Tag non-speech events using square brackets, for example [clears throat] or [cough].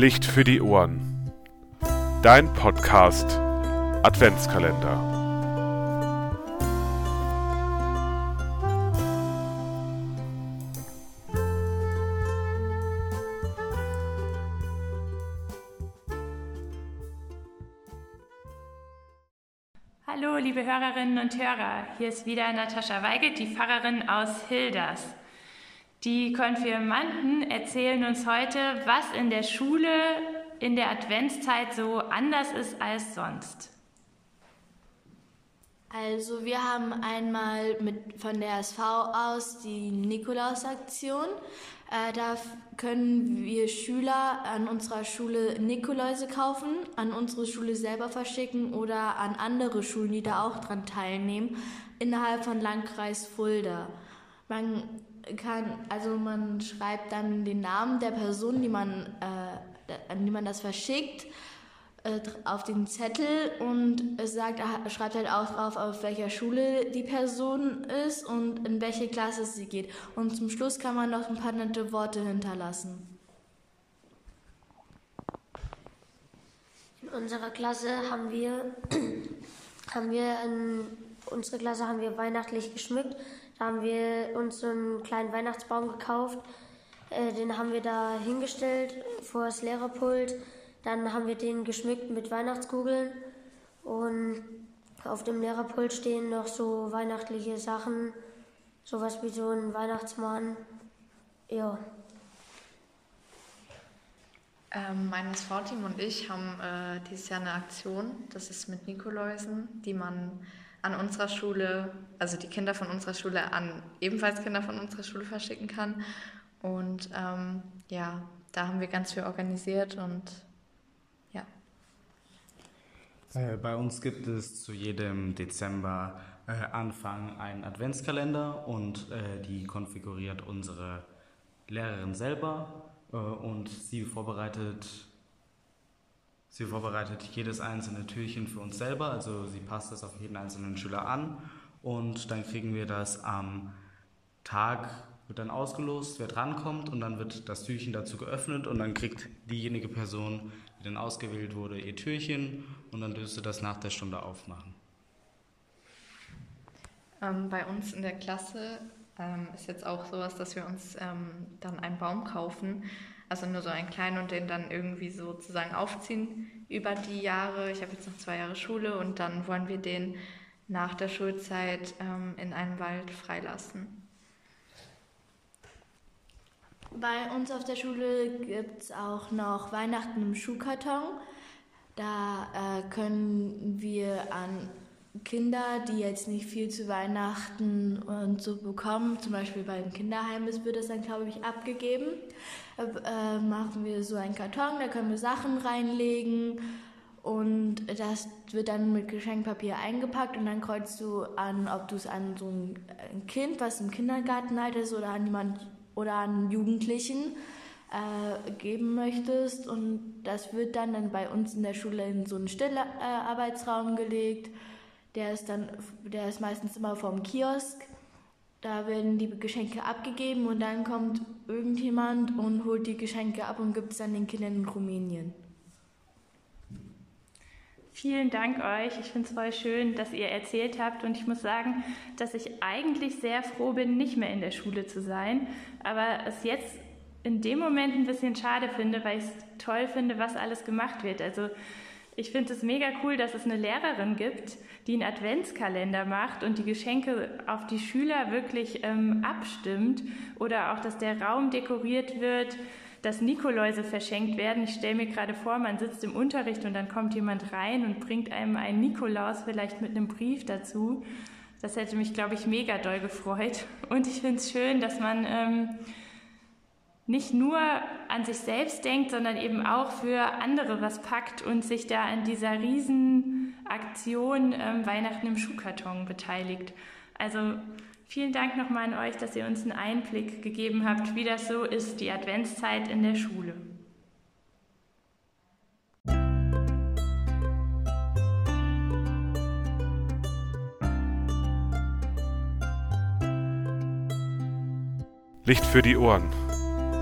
Licht für die Ohren. Dein Podcast Adventskalender. Hallo, liebe Hörerinnen und Hörer. Hier ist wieder Natascha Weigelt, die Pfarrerin aus Hilders. Die Konfirmanden erzählen uns heute, was in der Schule in der Adventszeit so anders ist als sonst. Also wir haben einmal mit, von der SV aus die Nikolausaktion. Äh, da können wir Schüler an unserer Schule Nikoläuse kaufen, an unsere Schule selber verschicken oder an andere Schulen, die da auch dran teilnehmen, innerhalb von Landkreis Fulda. Man kann, also man schreibt dann den Namen der Person, die man, äh, an die man das verschickt, äh, auf den Zettel und es sagt, schreibt halt auch drauf, auf welcher Schule die Person ist und in welche Klasse sie geht. Und zum Schluss kann man noch ein paar nette Worte hinterlassen. In unserer Klasse haben wir, [clears throat] haben wir in, unsere Klasse haben wir weihnachtlich geschmückt. Da haben wir uns so einen kleinen Weihnachtsbaum gekauft. Äh, den haben wir da hingestellt vor das Lehrerpult. Dann haben wir den geschmückt mit Weihnachtskugeln. Und auf dem Lehrerpult stehen noch so weihnachtliche Sachen. Sowas wie so ein Weihnachtsmann. Ja. Ähm, mein SV-Team und ich haben äh, dieses Jahr eine Aktion. Das ist mit Nikoläusen, die man an unserer Schule, also die Kinder von unserer Schule an ebenfalls Kinder von unserer Schule verschicken kann. Und ähm, ja, da haben wir ganz viel organisiert und ja. Äh, bei uns gibt es zu jedem Dezember äh, Anfang einen Adventskalender und äh, die konfiguriert unsere Lehrerin selber äh, und sie vorbereitet Sie vorbereitet jedes einzelne Türchen für uns selber, also sie passt das auf jeden einzelnen Schüler an und dann kriegen wir das am Tag, wird dann ausgelost, wer drankommt und dann wird das Türchen dazu geöffnet und dann kriegt diejenige Person, die dann ausgewählt wurde, ihr Türchen und dann dürfte das nach der Stunde aufmachen. Ähm, bei uns in der Klasse ähm, ist jetzt auch sowas, dass wir uns ähm, dann einen Baum kaufen also nur so einen kleinen und den dann irgendwie sozusagen aufziehen über die Jahre. Ich habe jetzt noch zwei Jahre Schule und dann wollen wir den nach der Schulzeit ähm, in einen Wald freilassen. Bei uns auf der Schule gibt es auch noch Weihnachten im Schuhkarton. Da äh, können wir an Kinder, die jetzt nicht viel zu Weihnachten und so bekommen, zum Beispiel beim Kinderheim ist, wird das dann, glaube ich, abgegeben. Äh, machen wir so einen Karton, da können wir Sachen reinlegen und das wird dann mit Geschenkpapier eingepackt und dann kreuzt du an, ob du es an so ein Kind, was im Kindergartenalter ist oder an jemand oder an Jugendlichen äh, geben möchtest und das wird dann, dann bei uns in der Schule in so einen Stillarbeitsraum äh, gelegt der ist dann, der ist meistens immer vom Kiosk. Da werden die Geschenke abgegeben und dann kommt irgendjemand und holt die Geschenke ab und gibt es dann den Kindern in Rumänien. Vielen Dank euch. Ich finde es voll schön, dass ihr erzählt habt. Und ich muss sagen, dass ich eigentlich sehr froh bin, nicht mehr in der Schule zu sein. Aber es jetzt in dem Moment ein bisschen schade finde, weil ich es toll finde, was alles gemacht wird. Also ich finde es mega cool, dass es eine Lehrerin gibt, die einen Adventskalender macht und die Geschenke auf die Schüler wirklich ähm, abstimmt oder auch, dass der Raum dekoriert wird, dass Nikoläuse verschenkt werden. Ich stelle mir gerade vor, man sitzt im Unterricht und dann kommt jemand rein und bringt einem einen Nikolaus vielleicht mit einem Brief dazu. Das hätte mich, glaube ich, mega doll gefreut. Und ich finde es schön, dass man ähm, nicht nur an sich selbst denkt, sondern eben auch für andere was packt und sich da an dieser Riesenaktion ähm, Weihnachten im Schuhkarton beteiligt. Also vielen Dank nochmal an euch, dass ihr uns einen Einblick gegeben habt, wie das so ist, die Adventszeit in der Schule. Licht für die Ohren